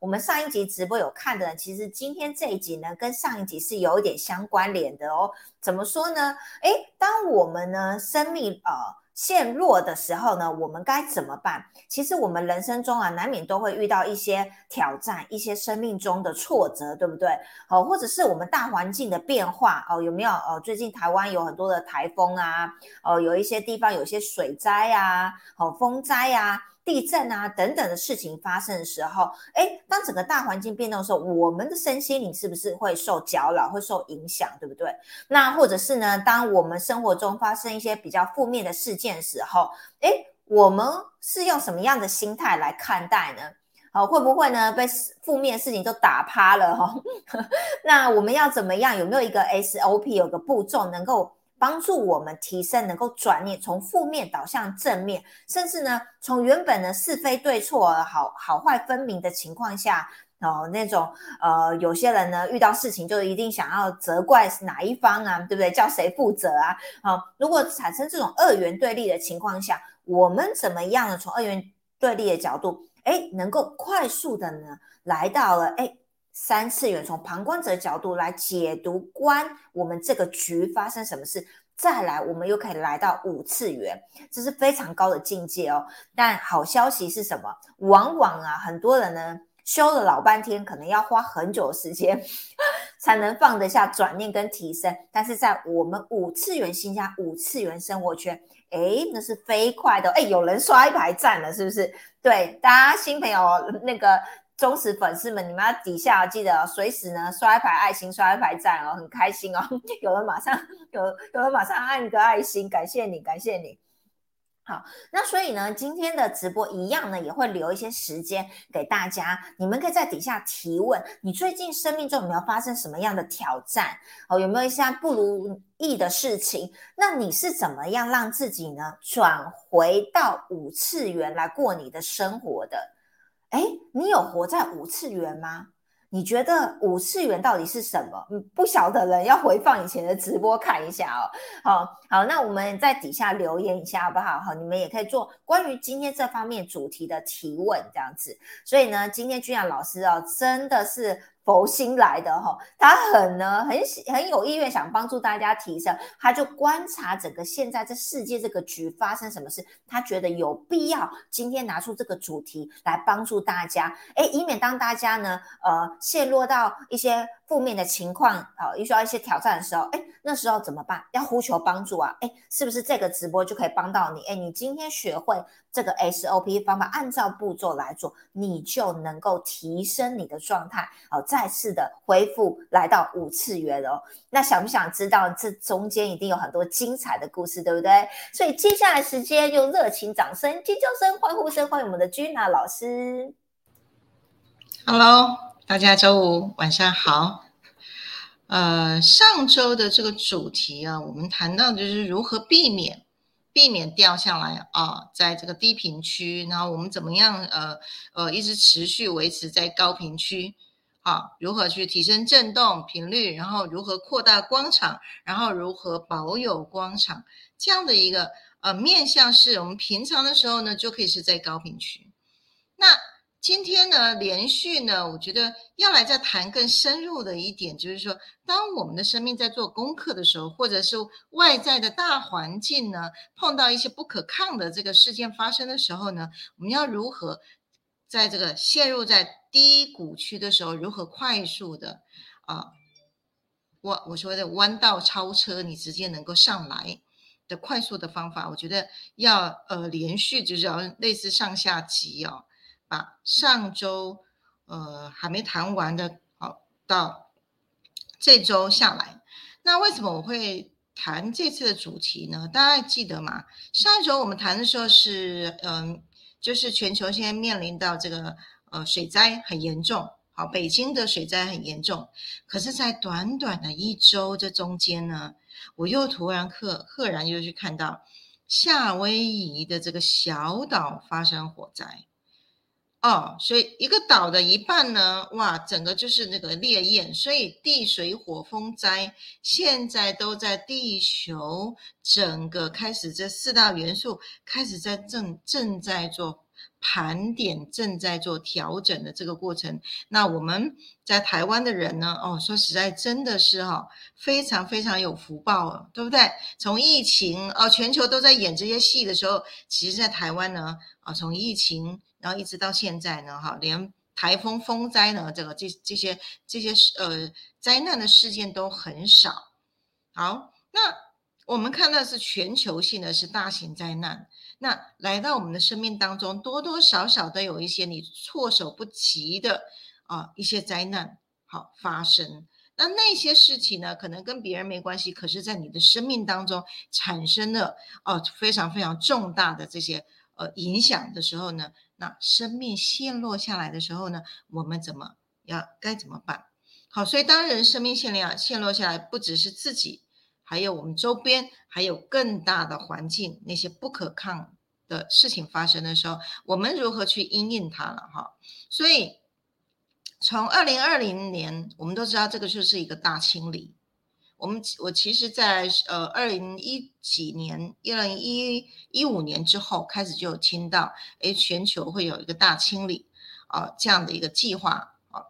我们上一集直播有看的，其实今天这一集呢，跟上一集是有一点相关联的哦。怎么说呢？诶，当我们呢生命呃陷落的时候呢，我们该怎么办？其实我们人生中啊，难免都会遇到一些挑战，一些生命中的挫折，对不对？哦，或者是我们大环境的变化哦，有没有？哦，最近台湾有很多的台风啊，哦，有一些地方有些水灾啊，哦，风灾啊。地震啊等等的事情发生的时候，哎，当整个大环境变动的时候，我们的身心灵是不是会受搅扰、会受影响，对不对？那或者是呢，当我们生活中发生一些比较负面的事件的时候，哎，我们是用什么样的心态来看待呢？好，会不会呢被负面事情都打趴了哈？那我们要怎么样？有没有一个 SOP，有个步骤能够？帮助我们提升，能够转念从负面导向正面，甚至呢，从原本的是非对错、好好坏分明的情况下，哦，那种呃，有些人呢遇到事情就一定想要责怪哪一方啊，对不对？叫谁负责啊？好，如果产生这种二元对立的情况下，我们怎么样呢？从二元对立的角度，哎，能够快速的呢来到了哎。三次元从旁观者角度来解读观我们这个局发生什么事，再来我们又可以来到五次元，这是非常高的境界哦。但好消息是什么？往往啊，很多人呢修了老半天，可能要花很久的时间 才能放得下转念跟提升。但是在我们五次元新加五次元生活圈，诶，那是飞快的。诶，有人刷一排赞了，是不是？对，大家新朋友那个。忠实粉丝们，你们要底下记得随时呢刷一排爱心，刷一排赞哦，很开心哦。有人马上有，有人马上按一个爱心，感谢你，感谢你。好，那所以呢，今天的直播一样呢，也会留一些时间给大家，你们可以在底下提问。你最近生命中有没有发生什么样的挑战？哦，有没有一些不如意的事情？那你是怎么样让自己呢转回到五次元来过你的生活的？哎，你有活在五次元吗？你觉得五次元到底是什么？嗯，不晓得人要回放以前的直播看一下哦。好好，那我们在底下留言一下好不好？好，你们也可以做关于今天这方面主题的提问，这样子。所以呢，今天君雅老师哦，真的是。佛心来的哈，他很呢，很很有意愿想帮助大家提升，他就观察整个现在这世界这个局发生什么事，他觉得有必要今天拿出这个主题来帮助大家，哎，以免当大家呢，呃，陷落到一些。负面的情况啊，遇到一些挑战的时候，哎，那时候怎么办？要呼求帮助啊！哎，是不是这个直播就可以帮到你？哎，你今天学会这个 SOP 方法，按照步骤来做，你就能够提升你的状态，好，再次的恢复来到五次元哦。那想不想知道这中间一定有很多精彩的故事，对不对？所以接下来时间用热情掌声、尖叫声、欢呼声欢迎我们的 Gina 老师。Hello。大家周五晚上好。呃，上周的这个主题啊，我们谈到就是如何避免避免掉下来啊，在这个低频区，然后我们怎么样呃呃一直持续维持在高频区啊？如何去提升振动频率，然后如何扩大光场，然后如何保有光场这样的一个呃面向，是我们平常的时候呢就可以是在高频区。那今天呢，连续呢，我觉得要来再谈更深入的一点，就是说，当我们的生命在做功课的时候，或者是外在的大环境呢，碰到一些不可抗的这个事件发生的时候呢，我们要如何在这个陷入在低谷区的时候，如何快速的啊，我我说的弯道超车，你直接能够上来的快速的方法，我觉得要呃连续，就是要类似上下级哦。把上周呃还没谈完的，好到这周下来，那为什么我会谈这次的主题呢？大家还记得吗？上一周我们谈的时候是，嗯，就是全球现在面临到这个呃水灾很严重，好，北京的水灾很严重，可是，在短短的一周这中间呢，我又突然赫赫然又去看到夏威夷的这个小岛发生火灾。哦，所以一个岛的一半呢，哇，整个就是那个烈焰，所以地水火风灾现在都在地球整个开始这四大元素开始在正正在做盘点正在做调整的这个过程。那我们在台湾的人呢？哦，说实在，真的是哈，非常非常有福报哦，对不对？从疫情哦，全球都在演这些戏的时候，其实在台湾呢，啊，从疫情然后一直到现在呢，哈，连台风、风灾呢，这个这这些这些呃灾难的事件都很少。好，那我们看到是全球性的，是大型灾难。那来到我们的生命当中，多多少少都有一些你措手不及的啊一些灾难好发生。那那些事情呢，可能跟别人没关系，可是在你的生命当中产生了哦非常非常重大的这些呃影响的时候呢，那生命陷落下来的时候呢，我们怎么要该怎么办？好，所以当人生命陷落陷落下来，不只是自己。还有我们周边还有更大的环境，那些不可抗的事情发生的时候，我们如何去应应它了哈？所以从二零二零年，我们都知道这个就是一个大清理。我们我其实，在呃二零一几年，一零一一五年之后开始就有听到，哎，全球会有一个大清理啊这样的一个计划啊。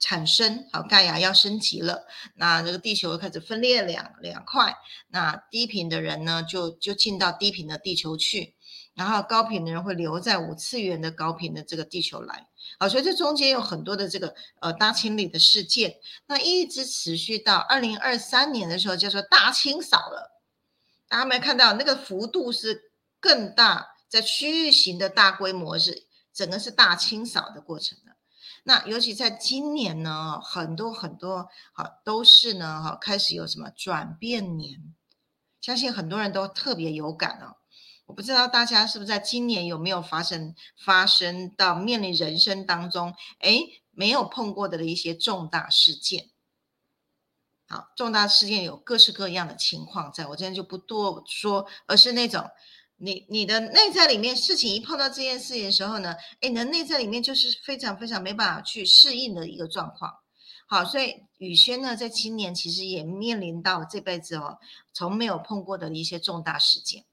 产生好，盖亚要升级了，那这个地球开始分裂两两块，那低频的人呢，就就进到低频的地球去，然后高频的人会留在五次元的高频的这个地球来，好，所以这中间有很多的这个呃大清理的事件，那一直持续到二零二三年的时候，叫做大清扫了，大家没看到那个幅度是更大，在区域型的大规模是整个是大清扫的过程的。那尤其在今年呢，很多很多好都是呢，哈，开始有什么转变年，相信很多人都特别有感哦。我不知道大家是不是在今年有没有发生发生到面临人生当中，哎，没有碰过的的一些重大事件。好，重大事件有各式各样的情况，在我这边就不多说，而是那种。你你的内在里面事情一碰到这件事情的时候呢，哎，你的内在里面就是非常非常没办法去适应的一个状况。好，所以宇轩呢，在今年其实也面临到这辈子哦，从没有碰过的一些重大事件。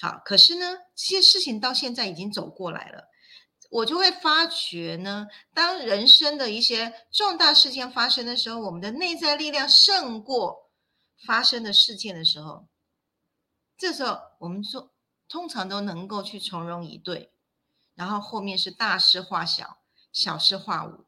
好，可是呢，这些事情到现在已经走过来了，我就会发觉呢，当人生的一些重大事件发生的时候，我们的内在力量胜过发生的事件的时候，这时候我们说。通常都能够去从容以对，然后后面是大事化小，小事化无。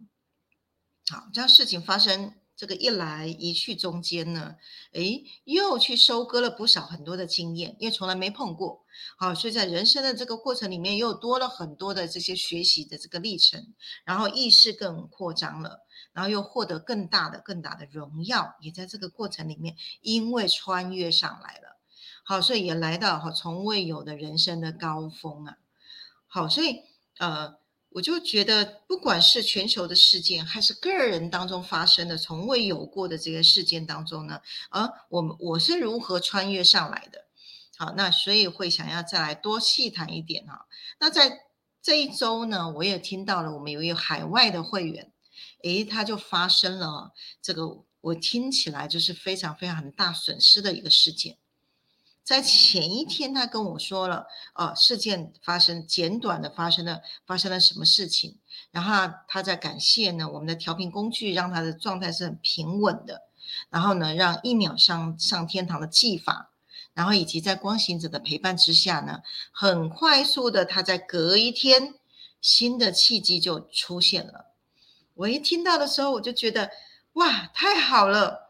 好，这样事情发生这个一来一去中间呢，诶，又去收割了不少很多的经验，因为从来没碰过。好，所以在人生的这个过程里面，又多了很多的这些学习的这个历程，然后意识更扩张了，然后又获得更大的、更大的荣耀，也在这个过程里面，因为穿越上来了。好，所以也来到哈从未有的人生的高峰啊。好，所以呃，我就觉得，不管是全球的事件，还是个人当中发生的从未有过的这个事件当中呢，而我们我是如何穿越上来的？好，那所以会想要再来多细谈一点啊。那在这一周呢，我也听到了我们有一个海外的会员，诶，他就发生了这个我听起来就是非常非常很大损失的一个事件。在前一天，他跟我说了，呃，事件发生简短的发生了发生了什么事情，然后他在感谢呢，我们的调频工具让他的状态是很平稳的，然后呢，让一秒上上天堂的技法，然后以及在光行者的陪伴之下呢，很快速的，他在隔一天新的契机就出现了。我一听到的时候，我就觉得哇，太好了。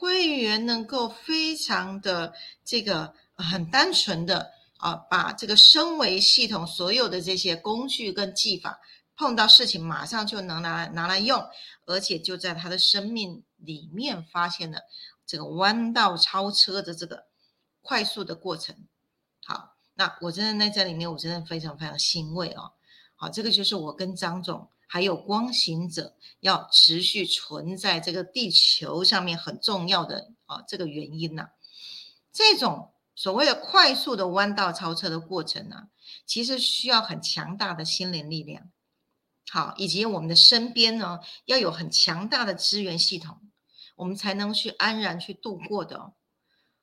会员能够非常的这个很单纯的啊，把这个升维系统所有的这些工具跟技法，碰到事情马上就能拿来拿来用，而且就在他的生命里面发现了这个弯道超车的这个快速的过程。好，那我真的在里面，我真的非常非常欣慰哦。好，这个就是我跟张总。还有光行者要持续存在这个地球上面很重要的啊这个原因呢，这种所谓的快速的弯道超车的过程呢，其实需要很强大的心灵力量，好，以及我们的身边呢要有很强大的资源系统，我们才能去安然去度过的。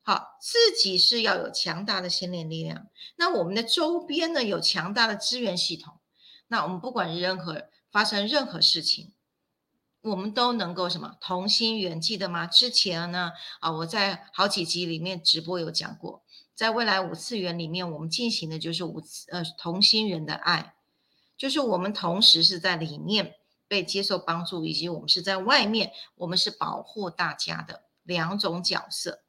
好，自己是要有强大的心灵力量。那我们的周边呢，有强大的资源系统。那我们不管任何发生任何事情，我们都能够什么同心圆？记得吗？之前呢，啊，我在好几集里面直播有讲过，在未来五次元里面，我们进行的就是五次呃同心圆的爱，就是我们同时是在里面被接受帮助，以及我们是在外面，我们是保护大家的两种角色。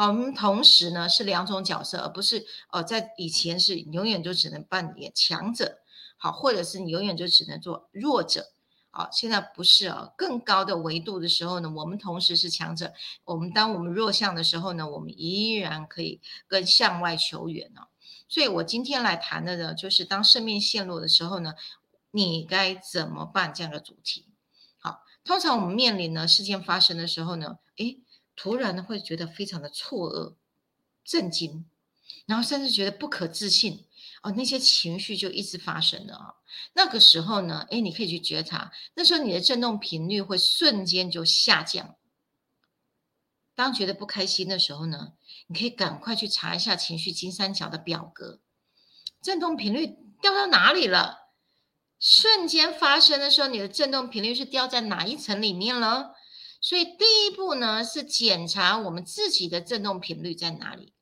好，我们同时呢是两种角色，而不是呃在以前是永远就只能扮演强者。好，或者是你永远就只能做弱者，好，现在不是啊，更高的维度的时候呢，我们同时是强者。我们当我们弱项的时候呢，我们依然可以跟向外求援哦。所以我今天来谈的呢，就是当生命陷落的时候呢，你该怎么办这样的主题。好，通常我们面临呢事件发生的时候呢，诶，突然呢会觉得非常的错愕、震惊，然后甚至觉得不可置信。哦，那些情绪就一直发生了啊。那个时候呢，哎，你可以去觉察，那时候你的振动频率会瞬间就下降。当觉得不开心的时候呢，你可以赶快去查一下情绪金三角的表格，振动频率掉到哪里了？瞬间发生的时候，你的振动频率是掉在哪一层里面了？所以第一步呢，是检查我们自己的振动频率在哪里。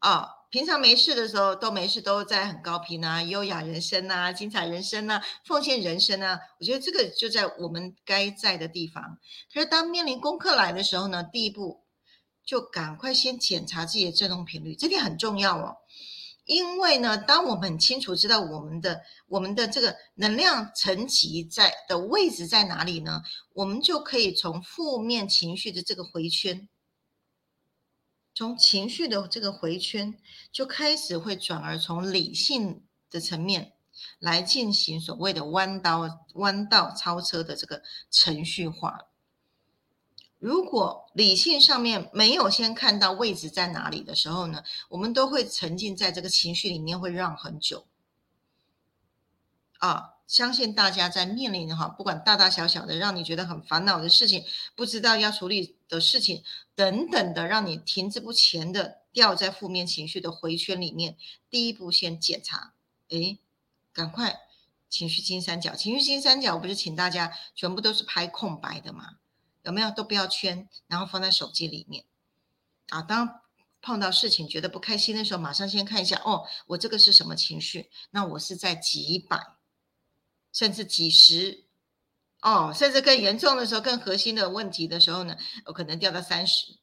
哦。平常没事的时候都没事，都在很高频啊，优雅人生啊，精彩人生啊，奉献人生啊。我觉得这个就在我们该在的地方。可是当面临功课来的时候呢，第一步就赶快先检查自己的振动频率，这点很重要哦。因为呢，当我们很清楚知道我们的我们的这个能量层级在的位置在哪里呢，我们就可以从负面情绪的这个回圈。从情绪的这个回圈，就开始会转而从理性的层面来进行所谓的弯刀弯道超车的这个程序化。如果理性上面没有先看到位置在哪里的时候呢，我们都会沉浸在这个情绪里面，会让很久。啊。相信大家在面临哈，不管大大小小的让你觉得很烦恼的事情，不知道要处理的事情等等的，让你停滞不前的掉在负面情绪的回圈里面。第一步先检查，诶，赶快情绪金三角，情绪金三角不是请大家全部都是拍空白的吗？有没有都不要圈，然后放在手机里面啊。当碰到事情觉得不开心的时候，马上先看一下哦，我这个是什么情绪？那我是在几百。甚至几十，哦，甚至更严重的时候，更核心的问题的时候呢，有可能掉到三十，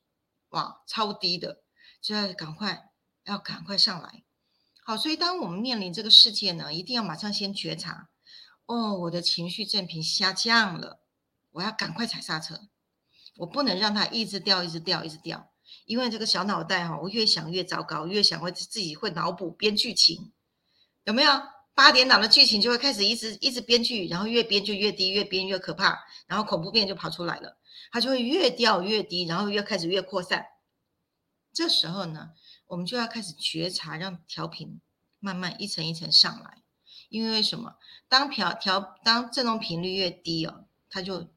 哇，超低的，就要赶快，要赶快上来。好，所以当我们面临这个世界呢，一定要马上先觉察，哦，我的情绪正频下降了，我要赶快踩刹车，我不能让它一直掉，一直掉，一直掉，因为这个小脑袋哈，我越想越糟糕，越想会自己会脑补编剧情，有没有？八点档的剧情就会开始一直一直编剧，然后越编就越低，越编越可怕，然后恐怖片就跑出来了，它就会越掉越低，然后越开始越扩散。这时候呢，我们就要开始觉察，让调频慢慢一层一层上来。因为什么？当调调当振动频率越低哦，它就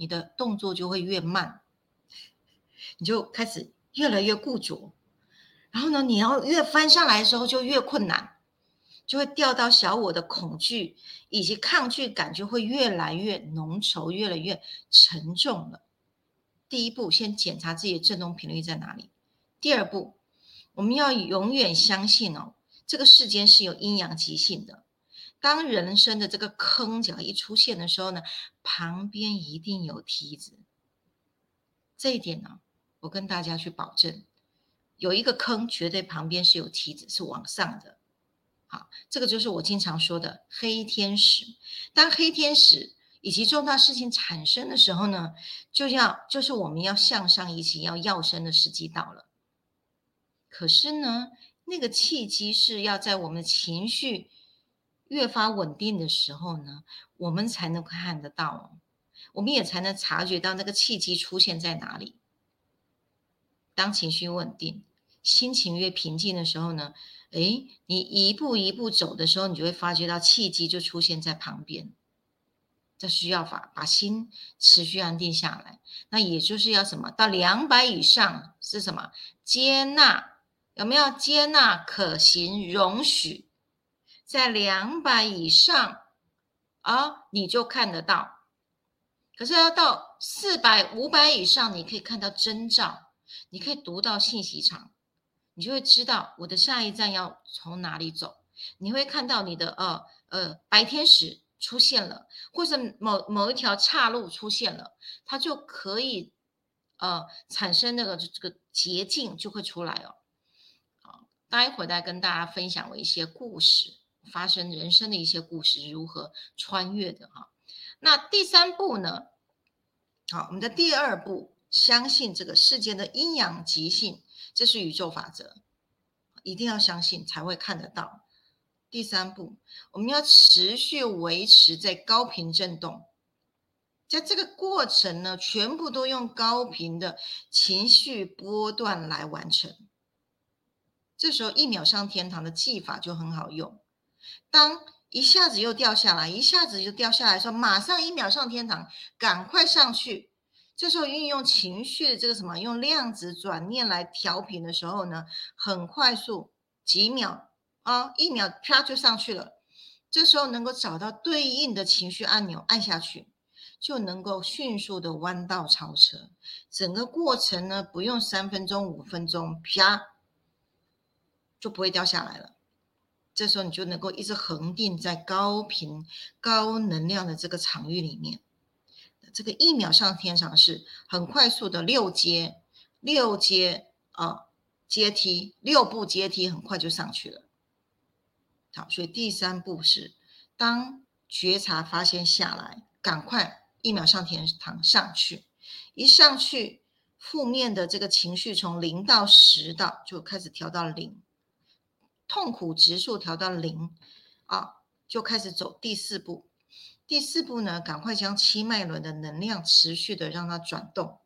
你的动作就会越慢，你就开始越来越固着，然后呢，你要越翻上来的时候就越困难。就会掉到小我的恐惧以及抗拒感就会越来越浓稠，越来越沉重了。第一步，先检查自己的振动频率在哪里。第二步，我们要永远相信哦，这个世间是有阴阳极性的。当人生的这个坑角一出现的时候呢，旁边一定有梯子。这一点呢，我跟大家去保证，有一个坑，绝对旁边是有梯子，是往上的。好，这个就是我经常说的黑天使。当黑天使以及重大事情产生的时候呢，就要就是我们要向上一起要要生的时机到了。可是呢，那个契机是要在我们的情绪越发稳定的时候呢，我们才能看得到，我们也才能察觉到那个契机出现在哪里。当情绪稳定，心情越平静的时候呢？哎，你一步一步走的时候，你就会发觉到契机就出现在旁边。这需要法把心持续安定下来。那也就是要什么？到两百以上是什么？接纳有没有接纳可行容许？在两百以上啊，你就看得到。可是要到四百、五百以上，你可以看到征兆，你可以读到信息场，你就会知道我的下一站要从哪里走。你会看到你的呃呃白天使出现了，或者某某一条岔路出现了，它就可以呃产生那个这个捷径就会出来哦。好，待会儿再跟大家分享我一些故事，发生人生的一些故事如何穿越的哈。那第三步呢？好，我们的第二步，相信这个世间的阴阳极性，这是宇宙法则，一定要相信才会看得到。第三步，我们要持续维持在高频振动，在这个过程呢，全部都用高频的情绪波段来完成。这时候一秒上天堂的技法就很好用。当一下子又掉下来，一下子就掉下来，说马上一秒上天堂，赶快上去。这时候运用情绪的这个什么，用量子转念来调频的时候呢，很快速，几秒。啊，一秒啪就上去了，这时候能够找到对应的情绪按钮，按下去就能够迅速的弯道超车。整个过程呢，不用三分钟、五分钟，啪就不会掉下来了。这时候你就能够一直恒定在高频、高能量的这个场域里面。这个一秒上天堂是很快速的六阶、六阶啊阶梯，六步阶梯很快就上去了。好，所以第三步是，当觉察发现下来，赶快一秒上天堂上去，一上去，负面的这个情绪从零到十到就开始调到零，痛苦指数调到零，啊，就开始走第四步。第四步呢，赶快将七脉轮的能量持续的让它转动。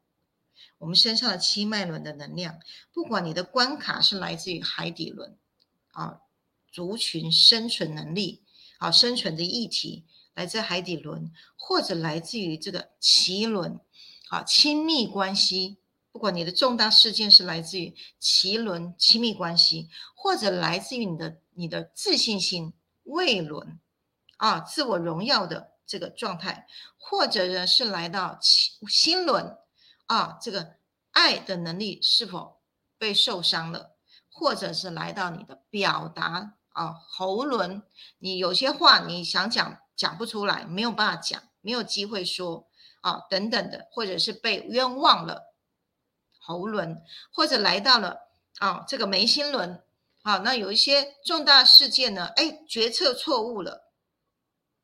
我们身上的七脉轮的能量，不管你的关卡是来自于海底轮，啊。族群生存能力，啊生存的议题来自海底轮，或者来自于这个脐轮，啊亲密关系。不管你的重大事件是来自于脐轮亲密关系，或者来自于你的你的自信心胃轮，啊自我荣耀的这个状态，或者呢是来到心心轮，啊这个爱的能力是否被受伤了，或者是来到你的表达。啊，喉轮，你有些话你想讲讲不出来，没有办法讲，没有机会说啊，等等的，或者是被冤枉了，喉轮，或者来到了啊这个眉心轮，好，那有一些重大事件呢，哎，决策错误了，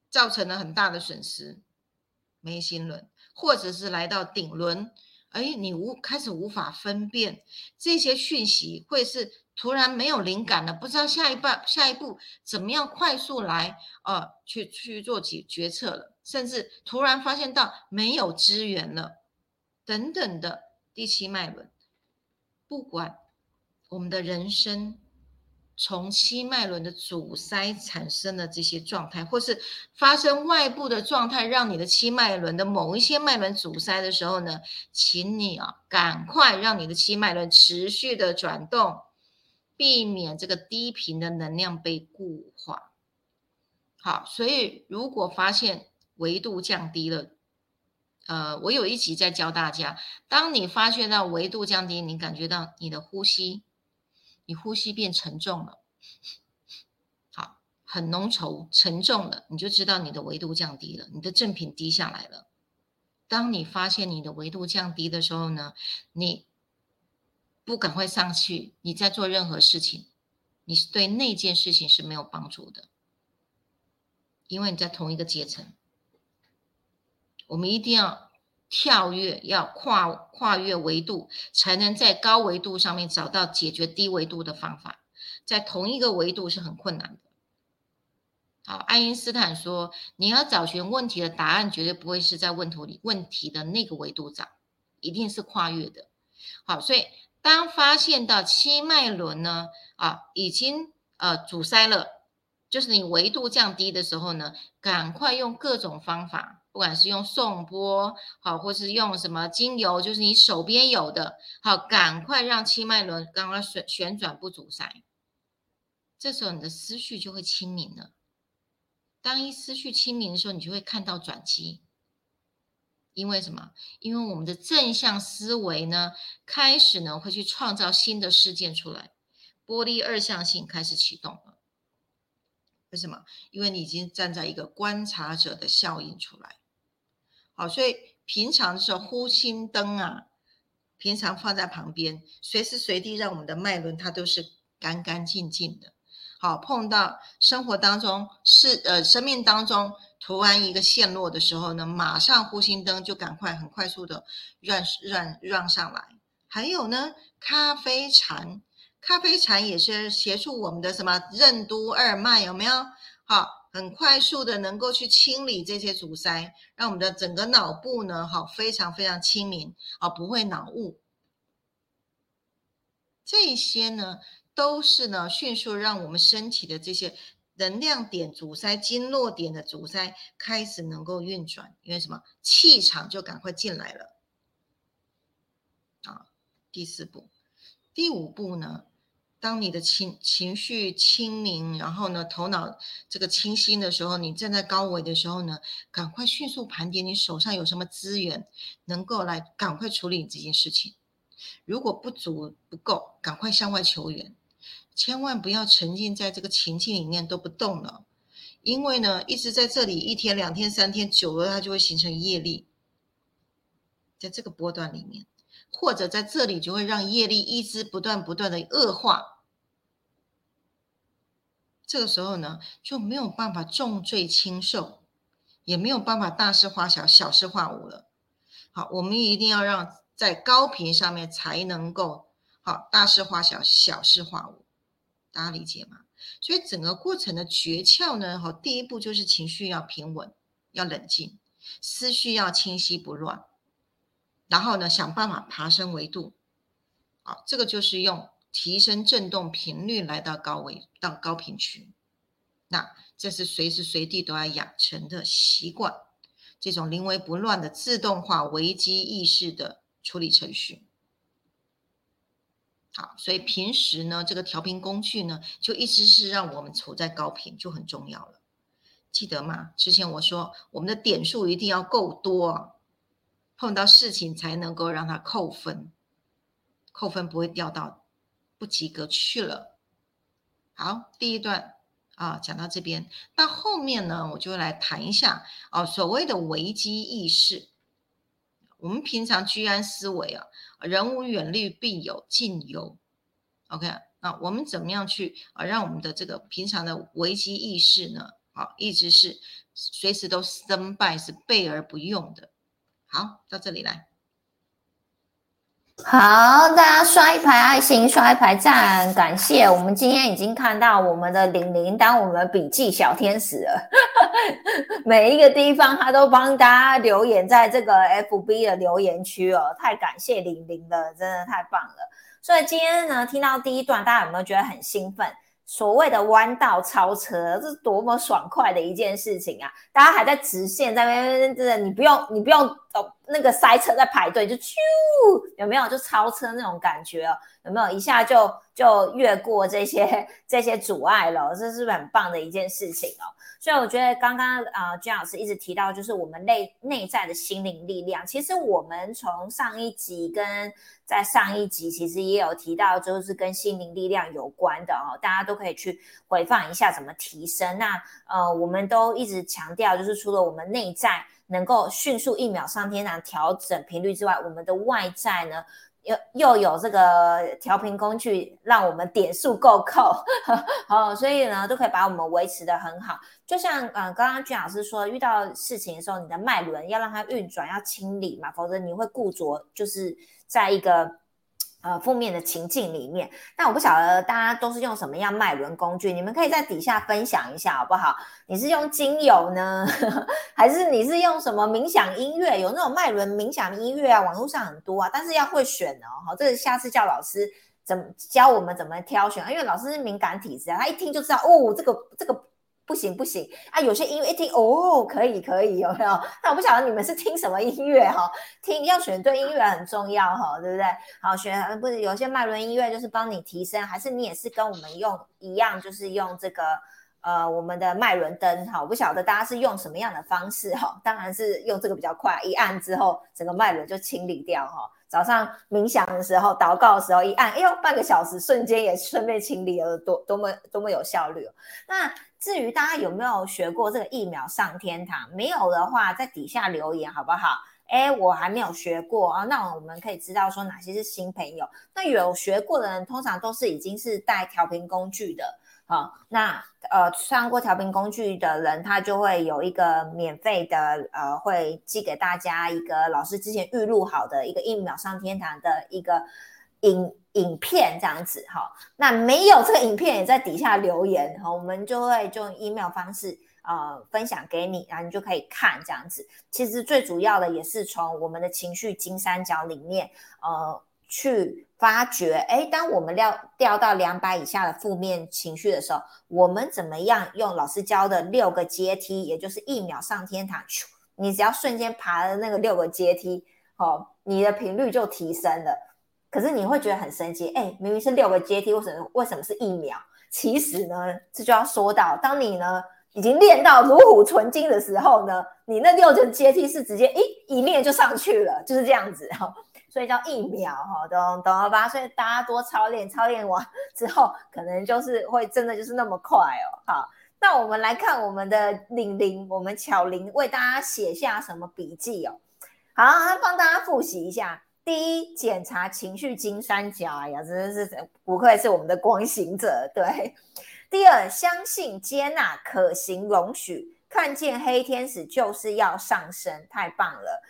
造成了很大的损失，眉心轮，或者是来到顶轮，哎，你无开始无法分辨这些讯息，会是。突然没有灵感了，不知道下一半下一步怎么样快速来呃去去做决决策了，甚至突然发现到没有资源了，等等的第七脉轮，不管我们的人生从七脉轮的阻塞产生的这些状态，或是发生外部的状态，让你的七脉轮的某一些脉轮阻塞的时候呢，请你啊赶快让你的七脉轮持续的转动。避免这个低频的能量被固化。好，所以如果发现维度降低了，呃，我有一集在教大家，当你发现到维度降低，你感觉到你的呼吸，你呼吸变沉重了，好，很浓稠、沉重了，你就知道你的维度降低了，你的正品低下来了。当你发现你的维度降低的时候呢，你。不赶快上去，你在做任何事情，你是对那件事情是没有帮助的，因为你在同一个阶层。我们一定要跳跃，要跨跨越维度，才能在高维度上面找到解决低维度的方法。在同一个维度是很困难的。好，爱因斯坦说，你要找寻问题的答案，绝对不会是在问题里问题的那个维度找，一定是跨越的。好，所以。当发现到七脉轮呢，啊，已经呃阻塞了，就是你维度降低的时候呢，赶快用各种方法不管是用送波好，或是用什么精油，就是你手边有的，好，赶快让气脉轮刚刚旋旋转不阻塞。这时候你的思绪就会清明了。当一思绪清明的时候，你就会看到转机。因为什么？因为我们的正向思维呢，开始呢会去创造新的事件出来，玻璃二象性开始启动了。为什么？因为你已经站在一个观察者的效应出来。好，所以平常的时候呼吸灯啊，平常放在旁边，随时随地让我们的脉轮它都是干干净净的。好，碰到生活当中是呃生命当中突然一个陷落的时候呢，马上呼吸灯就赶快很快速的让让让上来。还有呢，咖啡禅，咖啡禅也是协助我们的什么任督二脉有没有？好，很快速的能够去清理这些阻塞，让我们的整个脑部呢，好非常非常清明，啊，不会脑雾。这些呢。都是呢，迅速让我们身体的这些能量点阻塞、经络点的阻塞开始能够运转，因为什么？气场就赶快进来了。啊，第四步，第五步呢？当你的情情绪清明，然后呢，头脑这个清晰的时候，你站在高维的时候呢，赶快迅速盘点你手上有什么资源，能够来赶快处理你这件事情。如果不足不够，赶快向外求援。千万不要沉浸在这个情境里面都不动了，因为呢，一直在这里一天、两天、三天，久了它就会形成业力，在这个波段里面，或者在这里就会让业力一直不断不断的恶化。这个时候呢，就没有办法重罪轻受，也没有办法大事化小、小事化无了。好，我们一定要让在高频上面才能够好大事化小、小事化无。大家理解吗？所以整个过程的诀窍呢，哈，第一步就是情绪要平稳，要冷静，思绪要清晰不乱，然后呢，想办法爬升维度，好，这个就是用提升振动频率来到高维到高频区，那这是随时随地都要养成的习惯，这种临危不乱的自动化危机意识的处理程序。好，所以平时呢，这个调频工具呢，就一直是让我们处在高频，就很重要了。记得吗？之前我说，我们的点数一定要够多，碰到事情才能够让他扣分，扣分不会掉到不及格去了。好，第一段啊，讲到这边，那后面呢，我就来谈一下哦，所谓的危机意识。我们平常居安思危啊，人无远虑，必有近忧。OK，那我们怎么样去啊，让我们的这个平常的危机意识呢？好，一直是随时都生备是备而不用的。好，到这里来。好，大家刷一排爱心，刷一排赞，感谢。我们今天已经看到我们的玲玲当我们笔记小天使了，每一个地方他都帮大家留言在这个 FB 的留言区哦，太感谢玲玲了，真的太棒了。所以今天呢，听到第一段，大家有没有觉得很兴奋？所谓的弯道超车，这是多么爽快的一件事情啊！大家还在直线在那边，真的，你不用，你不用哦，那个塞车在排队，就咻，有没有？就超车那种感觉哦，有没有？一下就就越过这些 这些阻碍了，这是很棒的一件事情哦。所以我觉得刚刚啊，君老师一直提到，就是我们内内在的心灵力量。其实我们从上一集跟在上一集，其实也有提到，就是跟心灵力量有关的哦。大家都可以去回放一下怎么提升。那呃，我们都一直强调，就是除了我们内在能够迅速一秒上天堂调整频率之外，我们的外在呢？又又有这个调频工具，让我们点数够扣，哦，所以呢，都可以把我们维持的很好。就像嗯，刚刚君老师说，遇到事情的时候，你的脉轮要让它运转，要清理嘛，否则你会固着，就是在一个。呃，负面的情境里面，那我不晓得大家都是用什么样脉轮工具，你们可以在底下分享一下好不好？你是用精油呢，还是你是用什么冥想音乐？有那种脉轮冥想音乐啊，网络上很多啊，但是要会选哦。好，这个下次叫老师怎么教我们怎么挑选？因为老师是敏感体质啊，他一听就知道哦，这个这个。不行不行啊！有些音乐一听哦，可以可以，有没有？那我不晓得你们是听什么音乐哈？听要选对音乐很重要哈，对不对？好选不是有些脉轮音乐就是帮你提升，还是你也是跟我们用一样，就是用这个呃我们的脉轮灯哈？我不晓得大家是用什么样的方式哈？当然是用这个比较快，一按之后整个脉轮就清理掉哈。早上冥想的时候、祷告的时候，一按，哎呦，半个小时瞬间也顺便清理了，多多么多么有效率哦。那至于大家有没有学过这个一秒上天堂？没有的话，在底下留言好不好？哎，我还没有学过啊，那我们可以知道说哪些是新朋友。那有学过的人，通常都是已经是带调频工具的。好，那呃，上过调频工具的人，他就会有一个免费的，呃，会寄给大家一个老师之前预录好的一个一秒上天堂的一个影影片，这样子哈。那没有这个影片，也在底下留言哈，我们就会就用 email 方式呃分享给你，然后你就可以看这样子。其实最主要的也是从我们的情绪金三角里面，呃。去发掘，哎，当我们掉掉到两百以下的负面情绪的时候，我们怎么样用老师教的六个阶梯，也就是一秒上天堂，你只要瞬间爬了那个六个阶梯，哦，你的频率就提升了。可是你会觉得很神奇，哎，明明是六个阶梯，为什么为什么是一秒？其实呢，这就要说到，当你呢已经练到如虎纯青的时候呢，你那六个阶梯是直接一一练就上去了，就是这样子哈。所以叫一秒哈，懂懂了吧？所以大家多操练，操练完 之后，可能就是会真的就是那么快哦。好，那我们来看我们的玲玲，我们巧玲为大家写下什么笔记哦？好，帮大家复习一下。第一，检查情绪金三角，哎呀，真的是不愧是我们的光行者。对。第二，相信、接纳、可行、容许，看见黑天使就是要上升，太棒了。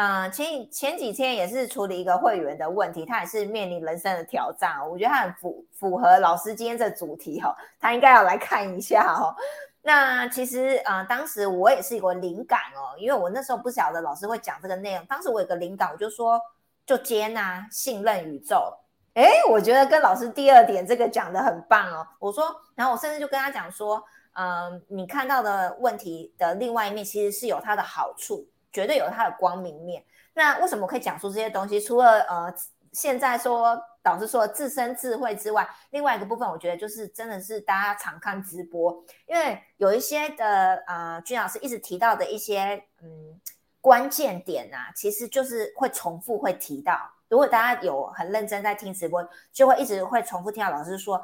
嗯，前前几天也是处理一个会员的问题，他也是面临人生的挑战。我觉得他很符符合老师今天这主题哈，他应该要来看一下哈。那其实啊，当时我也是有个灵感哦，因为我那时候不晓得老师会讲这个内容，当时我有个灵感，我就说就接纳、信任宇宙。哎，我觉得跟老师第二点这个讲的很棒哦。我说，然后我甚至就跟他讲说，嗯，你看到的问题的另外一面，其实是有它的好处。绝对有它的光明面。那为什么可以讲出这些东西？除了呃，现在说导师说自身智慧之外，另外一个部分，我觉得就是真的是大家常看直播，因为有一些的呃，君老师一直提到的一些嗯关键点啊，其实就是会重复会提到。如果大家有很认真在听直播，就会一直会重复听到老师说，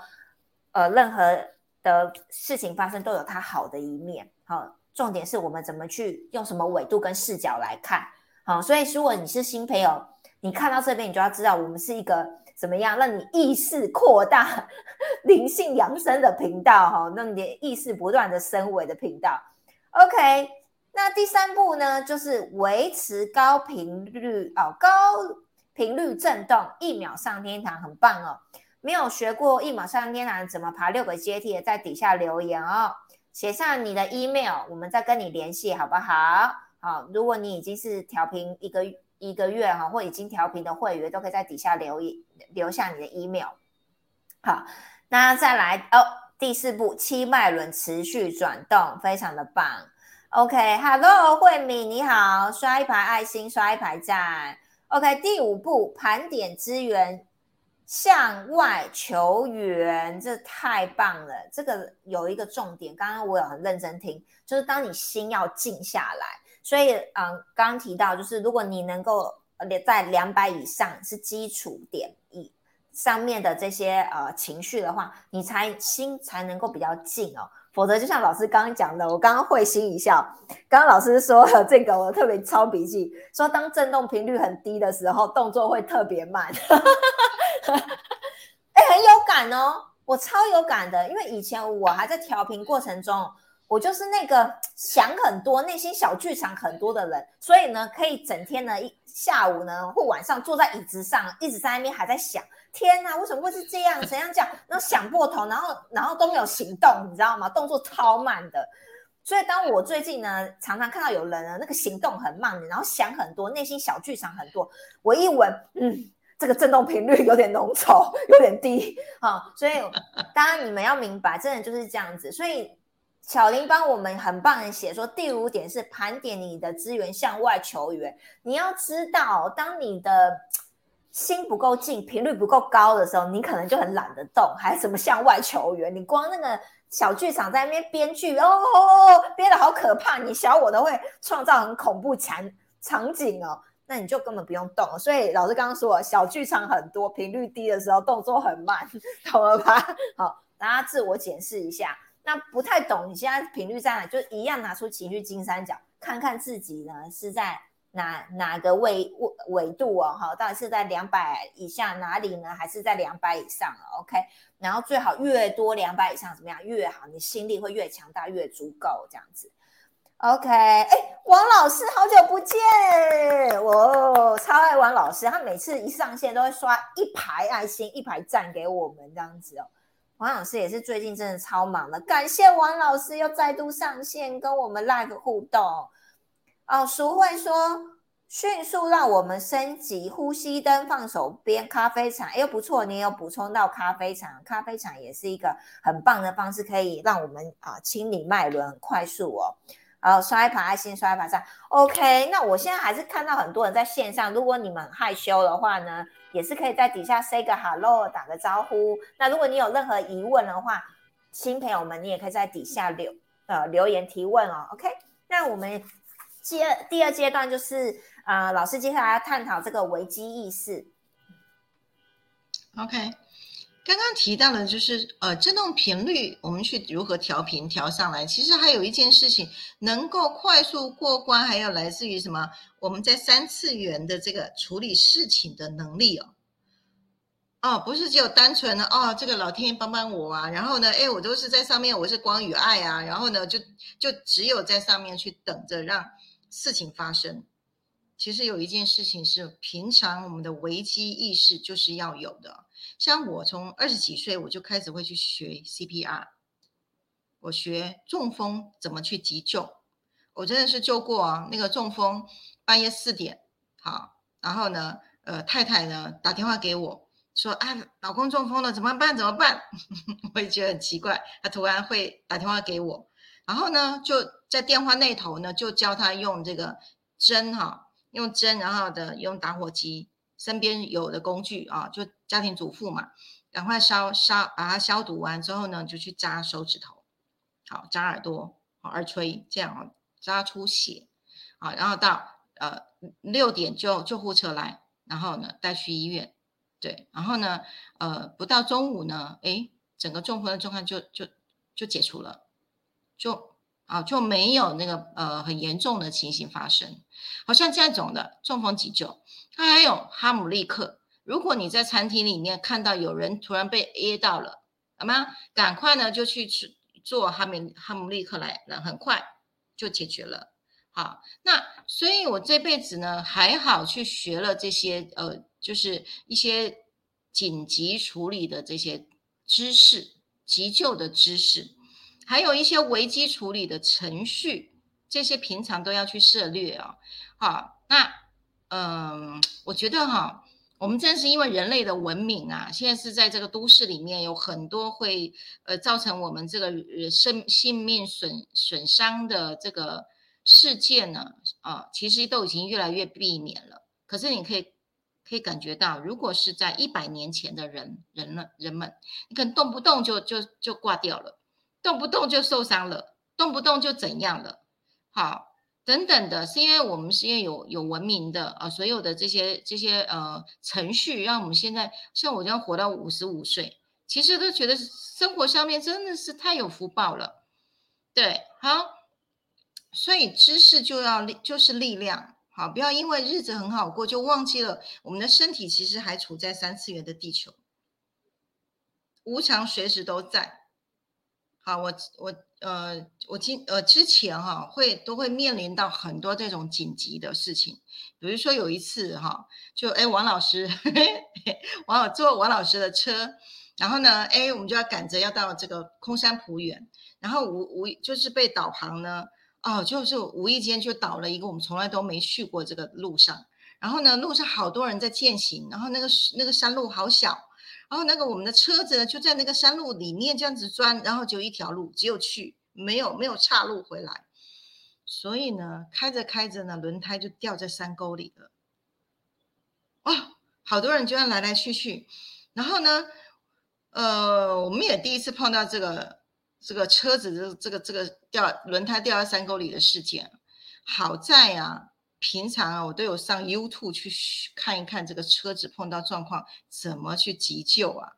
呃，任何的事情发生都有它好的一面，好。重点是我们怎么去用什么维度跟视角来看，好，所以如果你是新朋友，你看到这边，你就要知道我们是一个怎么样让你意识扩大、灵性扬升的频道，哈，让你意识不断的升维的频道。OK，那第三步呢，就是维持高频率哦，高频率震动，一秒上天堂，很棒哦。没有学过一秒上天堂怎么爬六个阶梯的，在底下留言哦。写上你的 email，我们再跟你联系，好不好？好，如果你已经是调频一个一个月哈，或已经调频的会员，都可以在底下留一留下你的 email。好，那再来哦，第四步，七脉轮持续转动，非常的棒。OK，Hello，慧敏你好，刷一排爱心，刷一排赞。OK，第五步，盘点资源。向外求援，这太棒了！这个有一个重点，刚刚我有很认真听，就是当你心要静下来。所以，嗯，刚刚提到，就是如果你能够在两百以上是基础点以上面的这些呃情绪的话，你才心才能够比较静哦。否则，就像老师刚刚讲的，我刚刚会心一笑。刚刚老师说了这个，我特别抄笔记，说当震动频率很低的时候，动作会特别慢。哎，很有感哦，我超有感的，因为以前我还在调频过程中，我就是那个想很多、内心小剧场很多的人，所以呢，可以整天呢一下午呢或晚上坐在椅子上，一直在那边还在想。天呐，为什么会是这样？怎样讲？然后想破头，然后然后都没有行动，你知道吗？动作超慢的。所以当我最近呢，常常看到有人呢，那个行动很慢的，然后想很多，内心小剧场很多。我一闻，嗯，这个震动频率有点浓稠，有点低。好，所以当然你们要明白，真的就是这样子。所以小林帮我们很棒的写说，第五点是盘点你的资源向外求援。你要知道，当你的心不够静，频率不够高的时候，你可能就很懒得动，还什么向外求援。你光那个小剧场在那边编剧哦，编的好可怕，你小我都会创造很恐怖场场景哦，那你就根本不用动。所以老师刚刚说，小剧场很多，频率低的时候动作很慢，懂了吧？好，大家自我检视一下。那不太懂，你现在频率在哪？就一样拿出情绪金三角，看看自己呢是在哪哪个位位纬度哦，哈，到底是在两百以下哪里呢，还是在两百以上？OK，然后最好越多两百以上怎么样越好，你心力会越强大，越足够这样子。OK，哎，王老师好久不见，我超爱王老师，他每次一上线都会刷一排爱心，一排赞给我们这样子哦。王老师也是最近真的超忙的，感谢王老师又再度上线跟我们 live 互动哦。淑慧说，迅速让我们升级呼吸灯放手边，咖啡厂哎，不错，你有补充到咖啡厂，咖啡厂也是一个很棒的方式，可以让我们啊清理脉轮很快速哦。然后刷一排爱心，刷一排赞，OK。那我现在还是看到很多人在线上，如果你们害羞的话呢，也是可以在底下 say 个 hello，打个招呼。那如果你有任何疑问的话，新朋友们你也可以在底下留呃留言提问哦，OK。那我们接第二阶段就是呃老师接下来要探讨这个危机意识，OK。刚刚提到了，就是呃振动频率，我们去如何调频调上来。其实还有一件事情，能够快速过关，还有来自于什么？我们在三次元的这个处理事情的能力哦。哦，不是只有单纯的哦，这个老天爷帮帮我啊。然后呢，哎，我都是在上面，我是光与爱啊。然后呢，就就只有在上面去等着让事情发生。其实有一件事情是平常我们的危机意识就是要有的。像我从二十几岁我就开始会去学 CPR，我学中风怎么去急救，我真的是救过啊。那个中风半夜四点，好，然后呢，呃，太太呢打电话给我说，啊，老公中风了，怎么办？怎么办？我也觉得很奇怪，他突然会打电话给我，然后呢就在电话那头呢就教他用这个针哈。用针，然后的用打火机，身边有的工具啊，就家庭主妇嘛，赶快烧烧，把它消毒完之后呢，就去扎手指头，好扎耳朵，好耳垂，这样啊，扎出血，好，然后到呃六点就救护车来，然后呢带去医院，对，然后呢呃不到中午呢，诶，整个中风的状况就就就解除了，就。啊，就没有那个呃很严重的情形发生。好像这样种的中风急救，它还有哈姆立克。如果你在餐厅里面看到有人突然被噎到了，好吗？赶快呢就去吃做哈姆哈姆立克来，那很快就解决了。好，那所以我这辈子呢还好去学了这些呃，就是一些紧急处理的这些知识，急救的知识。还有一些危机处理的程序，这些平常都要去涉略哦。好，那嗯，我觉得哈，我们正是因为人类的文明啊，现在是在这个都市里面有很多会呃造成我们这个生性命损损伤的这个事件呢，啊，其实都已经越来越避免了。可是你可以可以感觉到，如果是在一百年前的人人们人们，你可能动不动就就就挂掉了。动不动就受伤了，动不动就怎样了，好，等等的，是因为我们是因为有有文明的啊，所有的这些这些呃程序，让我们现在像我这样活到五十五岁，其实都觉得生活上面真的是太有福报了，对，好，所以知识就要力就是力量，好，不要因为日子很好过就忘记了我们的身体其实还处在三次元的地球，无常随时都在。好，我我呃，我今呃之前哈会都会面临到很多这种紧急的事情，比如说有一次哈，就哎王老师，王老坐王老师的车，然后呢，哎我们就要赶着要到这个空山普远，然后无无就是被导航呢，哦就是无意间就导了一个我们从来都没去过这个路上，然后呢路上好多人在践行，然后那个那个山路好小。然后那个我们的车子呢，就在那个山路里面这样子钻，然后就一条路，只有去没有没有岔路回来，所以呢，开着开着呢，轮胎就掉在山沟里了。哦，好多人就要来来去去，然后呢，呃，我们也第一次碰到这个这个车子这这个这个掉轮胎掉在山沟里的事件。好在啊，平常啊，我都有上 YouTube 去看一看这个车子碰到状况怎么去急救啊。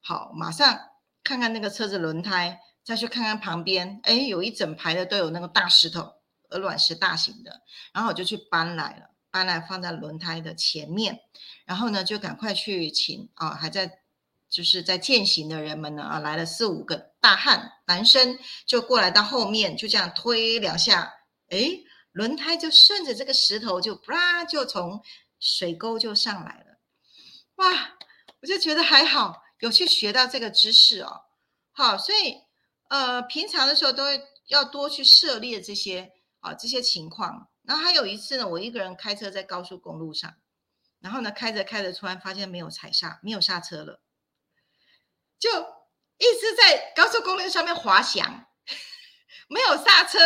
好，马上看看那个车子轮胎，再去看看旁边，哎，有一整排的都有那个大石头，鹅卵石大型的，然后我就去搬来了。搬来放在轮胎的前面，然后呢，就赶快去请啊，还在就是在践行的人们呢啊，来了四五个大汉男生，就过来到后面，就这样推两下，哎，轮胎就顺着这个石头就啪就从水沟就上来了，哇，我就觉得还好，有去学到这个知识哦，好，所以呃，平常的时候都会要多去涉猎这些啊这些情况。然后还有一次呢，我一个人开车在高速公路上，然后呢开着开着，突然发现没有踩刹，没有刹车了，就一直在高速公路上面滑翔，没有刹车，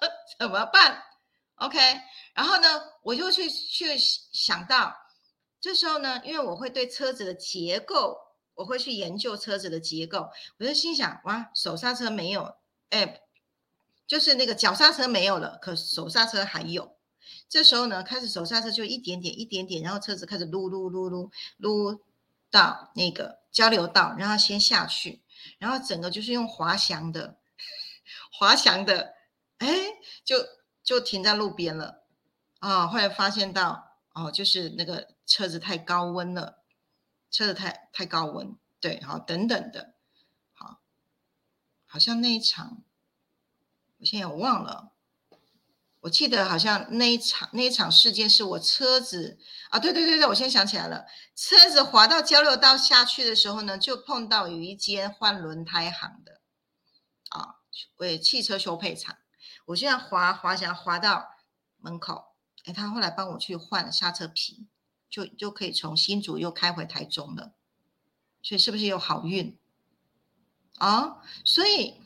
怎么办？OK，然后呢，我就去去想到，这时候呢，因为我会对车子的结构，我会去研究车子的结构，我就心想，哇，手刹车没有，哎。就是那个脚刹车没有了，可手刹车还有。这时候呢，开始手刹车就一点点、一点点，然后车子开始撸撸撸撸撸到那个交流道，让它先下去，然后整个就是用滑翔的、滑翔的，哎，就就停在路边了。啊，后来发现到哦，就是那个车子太高温了，车子太太高温，对，好，等等的，好，好像那一场。我现在我忘了，我记得好像那一场那一场事件是我车子啊，对对对对，我现在想起来了，车子滑到交流道下去的时候呢，就碰到有一间换轮胎行的啊，为汽车修配厂，我现在滑滑翔滑到门口，哎，他后来帮我去换刹车皮，就就可以从新竹又开回台中了，所以是不是有好运啊？所以。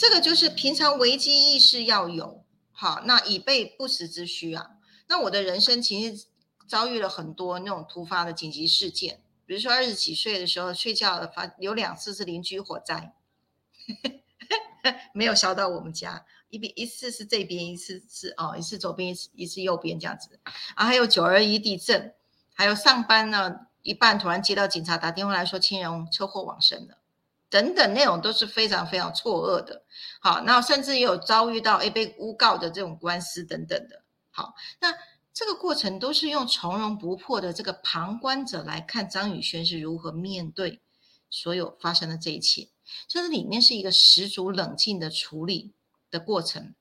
这个就是平常危机意识要有，好，那以备不时之需啊。那我的人生其实遭遇了很多那种突发的紧急事件，比如说二十几岁的时候睡觉发有两次是邻居火灾，没有烧到我们家，一边一次是这边，一次是哦，一次左边，一次一次右边这样子。啊，还有九二一地震，还有上班呢一半突然接到警察打电话来说亲人车祸往生了。等等内容都是非常非常错愕的，好，那甚至也有遭遇到诶被诬告的这种官司等等的，好，那这个过程都是用从容不迫的这个旁观者来看张宇轩是如何面对所有发生的这一切，这里面是一个十足冷静的处理的过程，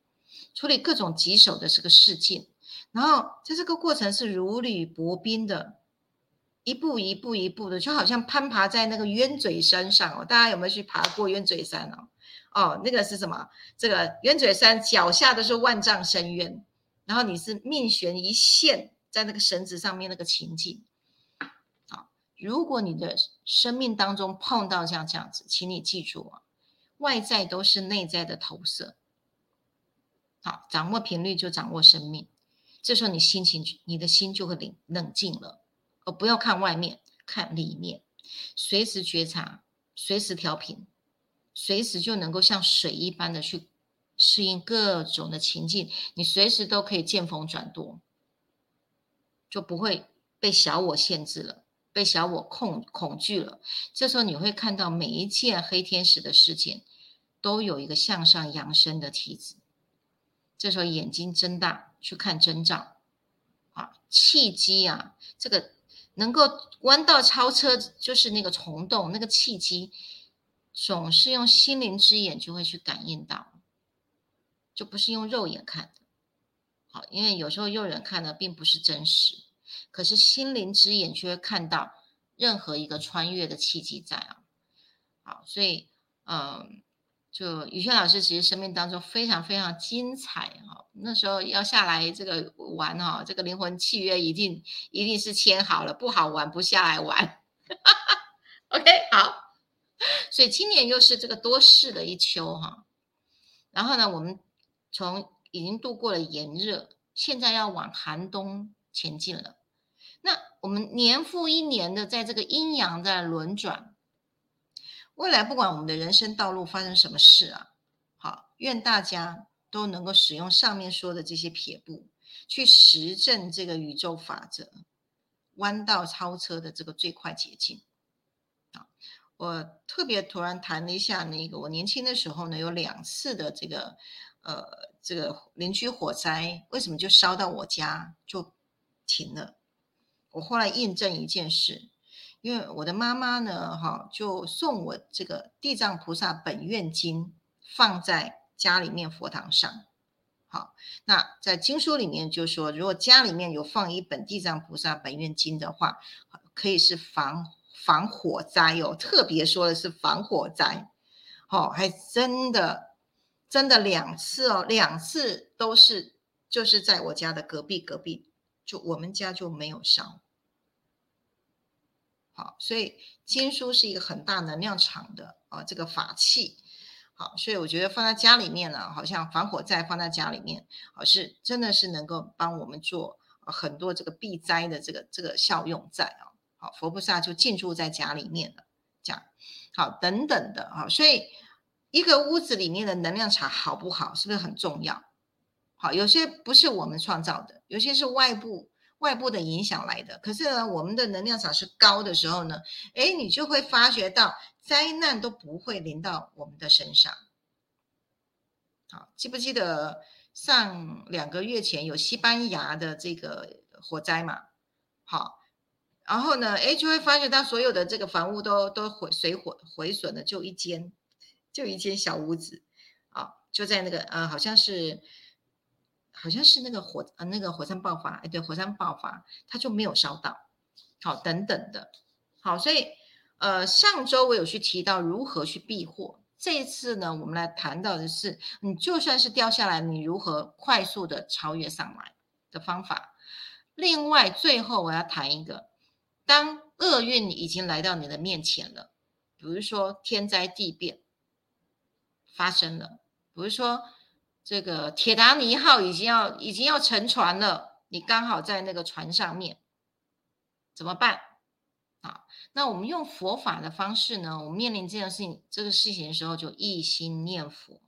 处理各种棘手的这个事件，然后在这个过程是如履薄冰的。一步一步一步的，就好像攀爬在那个冤嘴山上哦。大家有没有去爬过冤嘴山哦？哦，那个是什么？这个冤嘴山脚下的是万丈深渊，然后你是命悬一线在那个绳子上面那个情景。好，如果你的生命当中碰到像这样子，请你记住啊，外在都是内在的投射。好，掌握频率就掌握生命，这时候你心情，你的心就会冷冷静了。而不要看外面，看里面，随时觉察，随时调频，随时就能够像水一般的去适应各种的情境，你随时都可以见风转舵，就不会被小我限制了，被小我控恐惧了。这时候你会看到每一件黑天使的事件，都有一个向上扬升的体质。这时候眼睛睁大去看征兆，啊，契机啊，这个。能够弯道超车，就是那个虫洞，那个契机，总是用心灵之眼就会去感应到，就不是用肉眼看的。好，因为有时候肉眼看的并不是真实，可是心灵之眼却会看到任何一个穿越的契机在啊。好，所以嗯。就宇轩老师其实生命当中非常非常精彩哈，那时候要下来这个玩哈，这个灵魂契约一定一定是签好了，不好玩不下来玩。OK，好，所以今年又是这个多事的一秋哈。然后呢，我们从已经度过了炎热，现在要往寒冬前进了。那我们年复一年的在这个阴阳在轮转，未来不管我们的人生道路发生什么事啊，好，愿大家都能够使用上面说的这些撇步，去实证这个宇宙法则，弯道超车的这个最快捷径。啊，我特别突然谈了一下那个，我年轻的时候呢，有两次的这个呃这个邻居火灾，为什么就烧到我家就停了？我后来验证一件事，因为我的妈妈呢，哈，就送我这个《地藏菩萨本愿经》放在家里面佛堂上。好，那在经书里面就说，如果家里面有放一本《地藏菩萨本愿经》的话，可以是防防火灾哦。特别说的是防火灾，好，还真的真的两次哦，两次都是就是在我家的隔壁隔壁。就我们家就没有烧，好，所以经书是一个很大能量场的啊，这个法器，好，所以我觉得放在家里面呢，好像防火寨放在家里面，好是真的是能够帮我们做很多这个避灾的这个这个效用在啊，好，佛菩萨就进驻在家里面了，这样，好，等等的啊，所以一个屋子里面的能量场好不好，是不是很重要？好，有些不是我们创造的，有些是外部外部的影响来的。可是呢，我们的能量场是高的时候呢，哎，你就会发觉到灾难都不会临到我们的身上。好，记不记得上两个月前有西班牙的这个火灾嘛？好，然后呢，哎，就会发觉到所有的这个房屋都都毁水火毁损了，就一间就一间小屋子啊，就在那个呃，好像是。好像是那个火呃那个火山爆发，哎对，火山爆发，它就没有烧到，好等等的，好，所以呃上周我有去提到如何去避祸，这一次呢我们来谈到的是，你就算是掉下来，你如何快速的超越上来的方法。另外最后我要谈一个，当厄运已经来到你的面前了，比如说天灾地变发生了，比如说。这个铁达尼号已经要已经要沉船了，你刚好在那个船上面，怎么办？啊，那我们用佛法的方式呢？我们面临这件事情这个事情的时候，就一心念佛。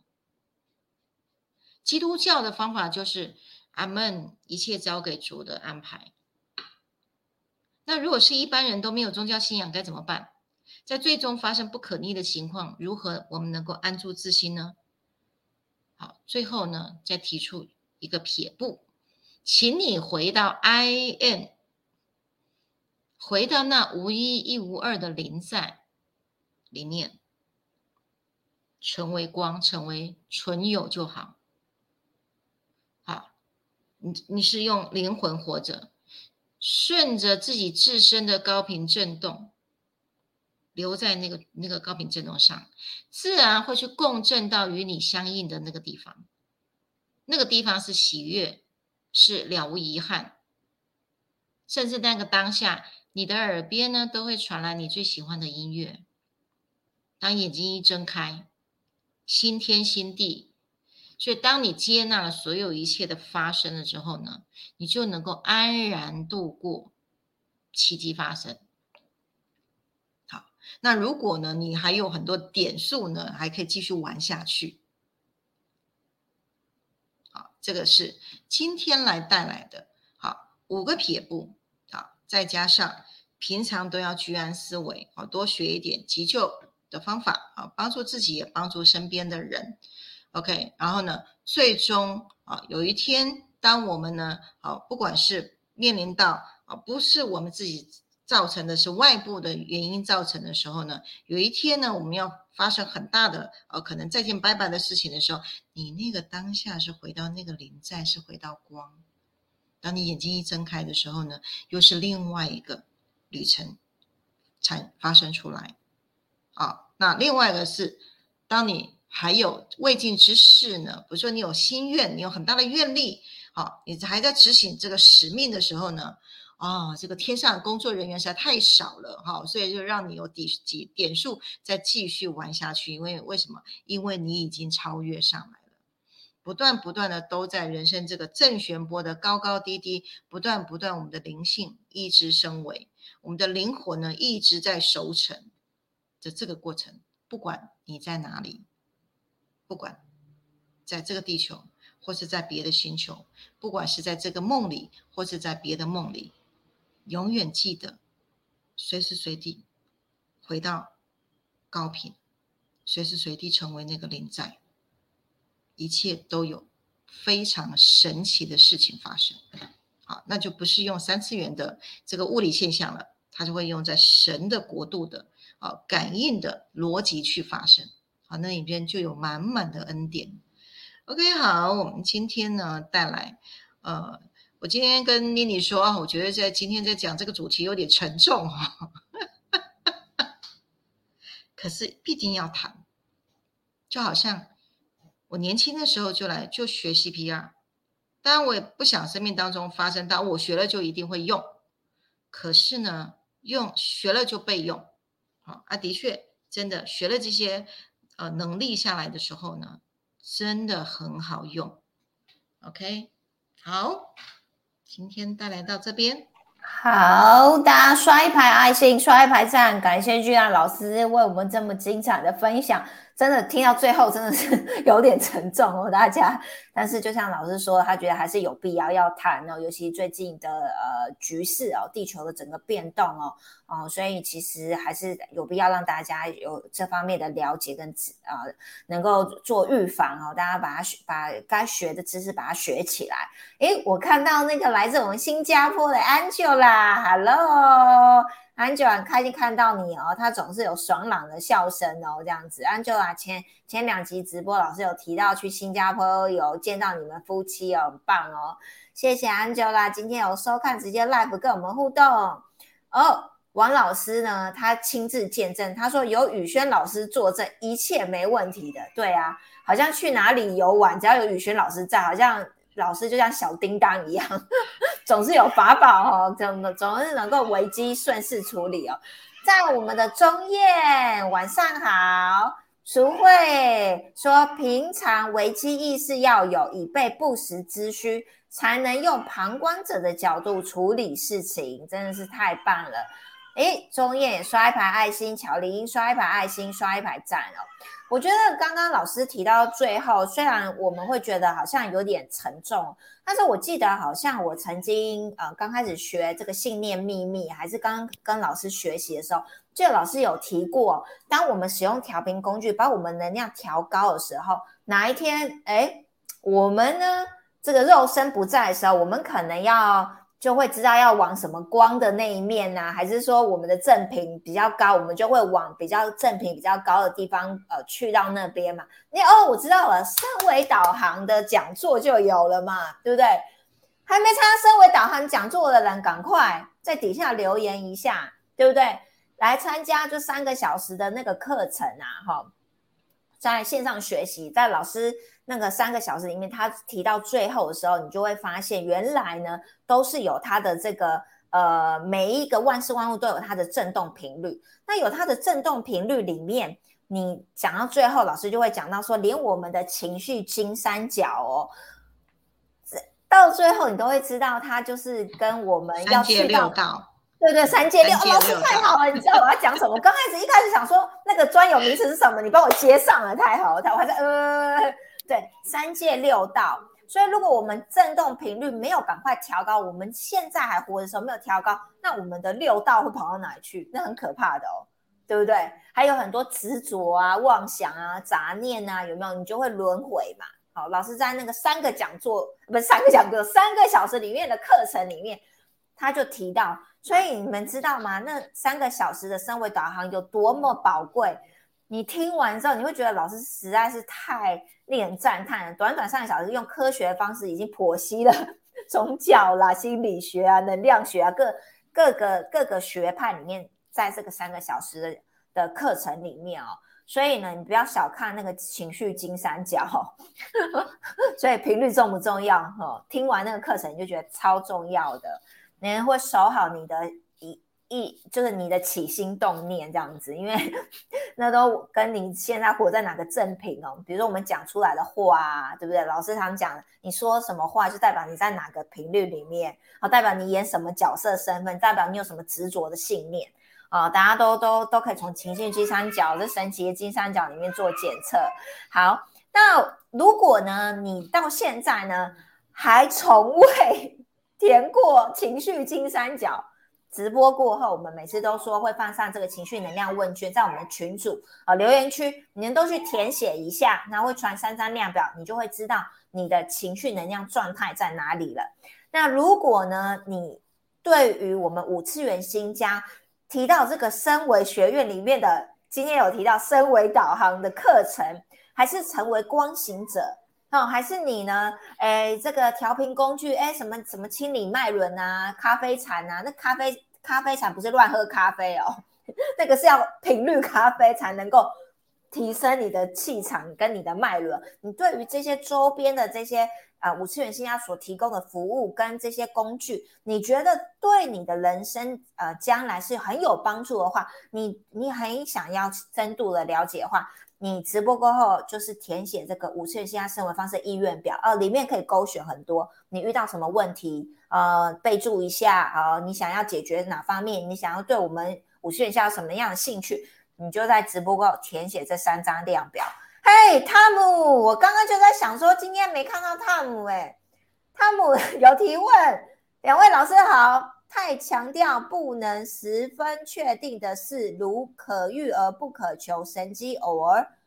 基督教的方法就是阿门，一切交给主的安排。那如果是一般人都没有宗教信仰，该怎么办？在最终发生不可逆的情况，如何我们能够安住自心呢？好，最后呢，再提出一个撇步，请你回到 I N，回到那无一一无二的零在里面，成为光，成为纯有就好。好，你你是用灵魂活着，顺着自己自身的高频振动。留在那个那个高频振动上，自然会去共振到与你相应的那个地方。那个地方是喜悦，是了无遗憾，甚至那个当下，你的耳边呢都会传来你最喜欢的音乐。当眼睛一睁开，新天新地，所以当你接纳了所有一切的发生了之后呢，你就能够安然度过奇迹发生。那如果呢，你还有很多点数呢，还可以继续玩下去。好，这个是今天来带来的，好五个撇步，好，再加上平常都要居安思危，好多学一点急救的方法，好，帮助自己也帮助身边的人。OK，然后呢，最终啊，有一天当我们呢，好，不管是面临到啊，不是我们自己。造成的是外部的原因造成的时候呢，有一天呢，我们要发生很大的呃可能再见拜拜的事情的时候，你那个当下是回到那个临在，是回到光。当你眼睛一睁开的时候呢，又是另外一个旅程产发生出来。啊，那另外一个是，当你还有未尽之事呢，比如说你有心愿，你有很大的愿力，好，你还在执行这个使命的时候呢，啊，这个天上工作人员实在太少了，哈，所以就让你有底几点数再继续玩下去，因为为什么？因为你已经超越上来了，不断不断的都在人生这个正弦波的高高低低，不断不断，我们的灵性一直升维，我们的灵魂呢一直在熟成的这个过程，不管你在哪里。不管在这个地球，或是在别的星球，不管是在这个梦里，或是在别的梦里，永远记得，随时随地回到高频，随时随地成为那个灵在，一切都有非常神奇的事情发生。好，那就不是用三次元的这个物理现象了，它就会用在神的国度的啊感应的逻辑去发生。好，那里边就有满满的恩典。OK，好，我们今天呢带来，呃，我今天跟妮妮说，我觉得在今天在讲这个主题有点沉重哈，可是必定要谈，就好像我年轻的时候就来就学 CPR，当然我也不想生命当中发生到我学了就一定会用，可是呢，用学了就备用，好啊，的确真的学了这些。呃，能力下来的时候呢，真的很好用。OK，好，今天带来到这边，好，的刷一排爱心，刷一排赞，感谢巨浪老师为我们这么精彩的分享。真的听到最后真的是 有点沉重哦，大家。但是就像老师说，他觉得还是有必要要谈哦，尤其最近的呃局势哦，地球的整个变动哦，哦，所以其实还是有必要让大家有这方面的了解跟知啊，能够做预防哦，大家把它学把该学的知识把它学起来。诶，我看到那个来自我们新加坡的 Angela，Hello。安久很开心看到你哦，他总是有爽朗的笑声哦，这样子。安久啊，前前两集直播老师有提到去新加坡有见到你们夫妻哦，很棒哦，谢谢安久啦，今天有收看直接 live 跟我们互动哦。王老师呢，他亲自见证，他说有宇轩老师作证，一切没问题的。对啊，好像去哪里游玩，只要有宇轩老师在，好像。老师就像小叮当一样，总是有法宝哦，怎么总是能够危机顺势处理哦。在我们的中燕，晚上好，淑慧说，平常危机意识要有，以备不时之需，才能用旁观者的角度处理事情，真的是太棒了。诶，中燕刷一排爱心，乔林刷一排爱心，刷一排赞哦。我觉得刚刚老师提到最后，虽然我们会觉得好像有点沉重，但是我记得好像我曾经呃刚开始学这个信念秘密，还是刚跟老师学习的时候，就老师有提过，当我们使用调频工具把我们能量调高的时候，哪一天哎我们呢这个肉身不在的时候，我们可能要。就会知道要往什么光的那一面呢？还是说我们的正品比较高，我们就会往比较正品比较高的地方呃去到那边嘛？你哦，我知道了，三维导航的讲座就有了嘛，对不对？还没参加三维导航讲座的人，赶快在底下留言一下，对不对？来参加就三个小时的那个课程啊，哈，在线上学习，在老师。那个三个小时里面，他提到最后的时候，你就会发现，原来呢都是有它的这个呃，每一个万事万物都有它的振动频率。那有它的振动频率里面，你讲到最后，老师就会讲到说，连我们的情绪金三角哦，到最后你都会知道，它就是跟我们要去到。对对，三界六，老师太好了，你知道我要讲什么？我刚开始一开始想说那个专有名词是什么，你帮我接上了，太好了，太，我还在呃。对，三界六道，所以如果我们振动频率没有赶快调高，我们现在还活的时候没有调高，那我们的六道会跑到哪里去？那很可怕的哦，对不对？还有很多执着啊、妄想啊、杂念啊，有没有？你就会轮回嘛。好，老师在那个三个讲座，不是三个讲座，三个小时里面的课程里面，他就提到，所以你们知道吗？那三个小时的三维导航有多么宝贵？你听完之后，你会觉得老师实在是太令人赞叹了。短短三个小时，用科学的方式已经剖析了 宗教啦、心理学啊、能量学啊各各个各个学派里面，在这个三个小时的的课程里面哦，所以呢，你不要小看那个情绪金三角，所以频率重不重要？哈，听完那个课程你就觉得超重要的，你会守好你的一，就是你的起心动念这样子，因为 那都跟你现在活在哪个正品哦。比如说我们讲出来的话啊，对不对？老师常讲，你说什么话就代表你在哪个频率里面，好，代表你演什么角色身份，代表你有什么执着的信念。啊，大家都都都可以从情绪金三角这神奇的金三角里面做检测。好，那如果呢，你到现在呢还从未 填过情绪金三角，直播过后，我们每次都说会放上这个情绪能量问卷在我们的群组啊留言区，你们都去填写一下，然后会传三张量表，你就会知道你的情绪能量状态在哪里了。那如果呢，你对于我们五次元新家，提到这个升维学院里面的，今天有提到升维导航的课程，还是成为光行者哦？还是你呢？哎，这个调频工具，哎，什么什么清理脉轮啊，咖啡禅啊？那咖啡咖啡禅不是乱喝咖啡哦，那个是要频率咖啡才能够提升你的气场跟你的脉轮。你对于这些周边的这些。啊，五次元新家所提供的服务跟这些工具，你觉得对你的人生呃将来是很有帮助的话，你你很想要深度的了解的话，你直播过后就是填写这个五次元新家生活方式意愿表，呃，里面可以勾选很多你遇到什么问题，呃，备注一下啊，你想要解决哪方面，你想要对我们五次元新家什么样的兴趣，你就在直播过后填写这三张量表。嘿，汤姆，我刚刚就在想说，今天没看到汤姆哎。汤姆 有提问，两位老师好。太强调不能十分确定的事，如可遇而不可求，神机偶尔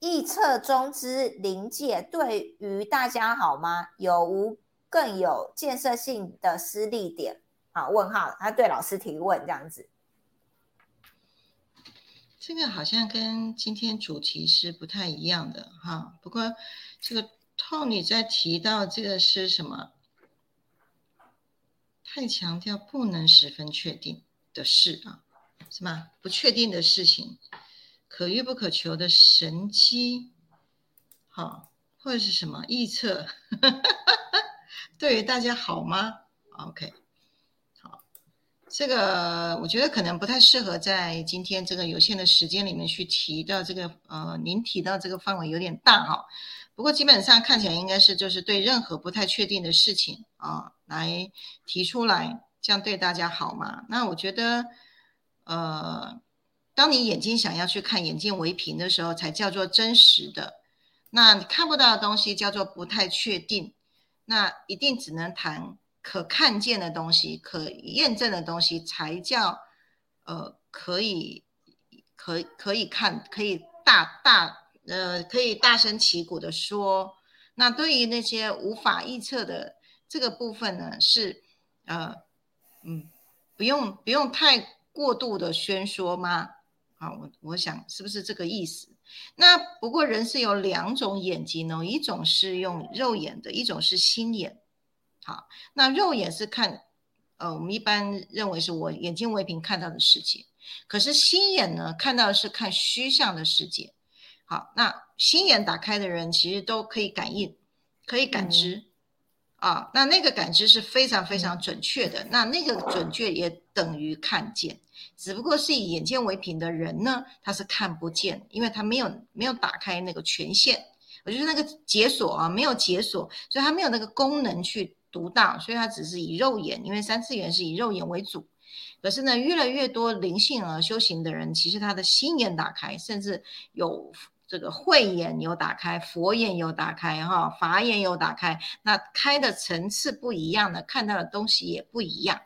臆测中之临界，对于大家好吗？有无更有建设性的私立点？啊？问号，他对老师提问这样子。这个好像跟今天主题是不太一样的哈。不过这个 Tony 在提到这个是什么？太强调不能十分确定的事啊，是吗？不确定的事情，可遇不可求的神机，好，或者是什么预测？对于大家好吗？OK。这个我觉得可能不太适合在今天这个有限的时间里面去提到这个，呃，您提到这个范围有点大哈。不过基本上看起来应该是就是对任何不太确定的事情啊来提出来，这样对大家好吗？那我觉得，呃，当你眼睛想要去看眼见为凭的时候，才叫做真实的。那你看不到的东西叫做不太确定，那一定只能谈。可看见的东西，可验证的东西，才叫呃可以可可以看，可以大大呃可以大声旗鼓的说。那对于那些无法预测的这个部分呢，是呃嗯不用不用太过度的宣说吗？啊，我我想是不是这个意思？那不过人是有两种眼睛哦，一种是用肉眼的，一种是心眼。好，那肉眼是看，呃，我们一般认为是我眼睛为凭看到的世界，可是心眼呢，看到的是看虚像的世界。好，那心眼打开的人其实都可以感应，可以感知，啊，那那个感知是非常非常准确的，那那个准确也等于看见，只不过是以眼见为凭的人呢，他是看不见，因为他没有没有打开那个权限，我就是那个解锁啊，没有解锁，所以他没有那个功能去。独到，所以它只是以肉眼，因为三次元是以肉眼为主。可是呢，越来越多灵性而修行的人，其实他的心眼打开，甚至有这个慧眼有打开，佛眼有打开，哈，法眼有打开。那开的层次不一样的，看到的东西也不一样。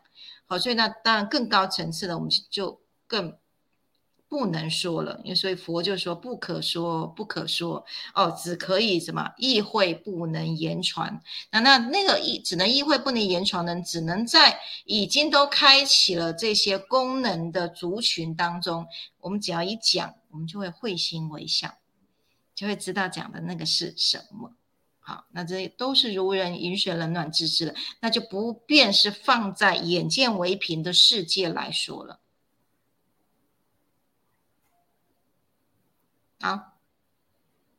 好，所以那当然更高层次的，我们就更。不能说了，因为所以佛就说不可说，不可说哦，只可以什么意会，不能言传。那那那个意只能意会，不能言传的，只能在已经都开启了这些功能的族群当中，我们只要一讲，我们就会会心微笑，就会知道讲的那个是什么。好，那这都是如人饮水，冷暖自知了，那就不便是放在眼见为凭的世界来说了。好，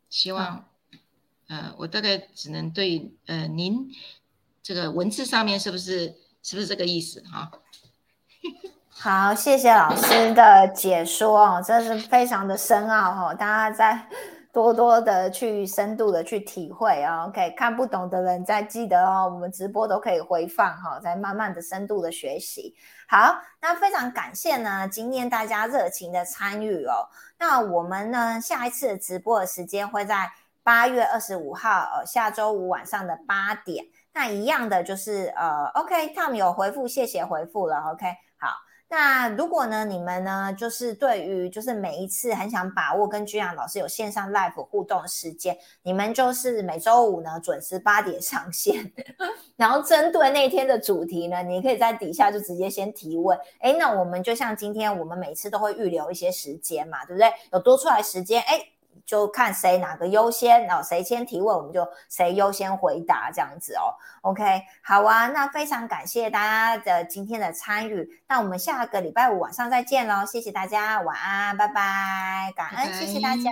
希望，呃，我大概只能对呃您这个文字上面是不是是不是这个意思哈？好，谢谢老师的解说哦，真是非常的深奥哈，大家在。多多的去深度的去体会哦，OK，看不懂的人再记得哦，我们直播都可以回放哈，再慢慢的深度的学习。好，那非常感谢呢，今天大家热情的参与哦。那我们呢，下一次直播的时间会在八月二十五号，呃，下周五晚上的八点。那一样的就是呃，OK，Tom 有回复，谢谢回复了，OK，那如果呢，你们呢，就是对于就是每一次很想把握跟居阳老师有线上 live 互动的时间，你们就是每周五呢准时八点上线，然后针对那天的主题呢，你可以在底下就直接先提问。哎，那我们就像今天我们每次都会预留一些时间嘛，对不对？有多出来时间，哎。就看谁哪个优先，然后谁先提问，我们就谁优先回答这样子哦。OK，好啊，那非常感谢大家的今天的参与，那我们下个礼拜五晚上再见喽，谢谢大家，晚安，拜拜，感恩，谢谢大家。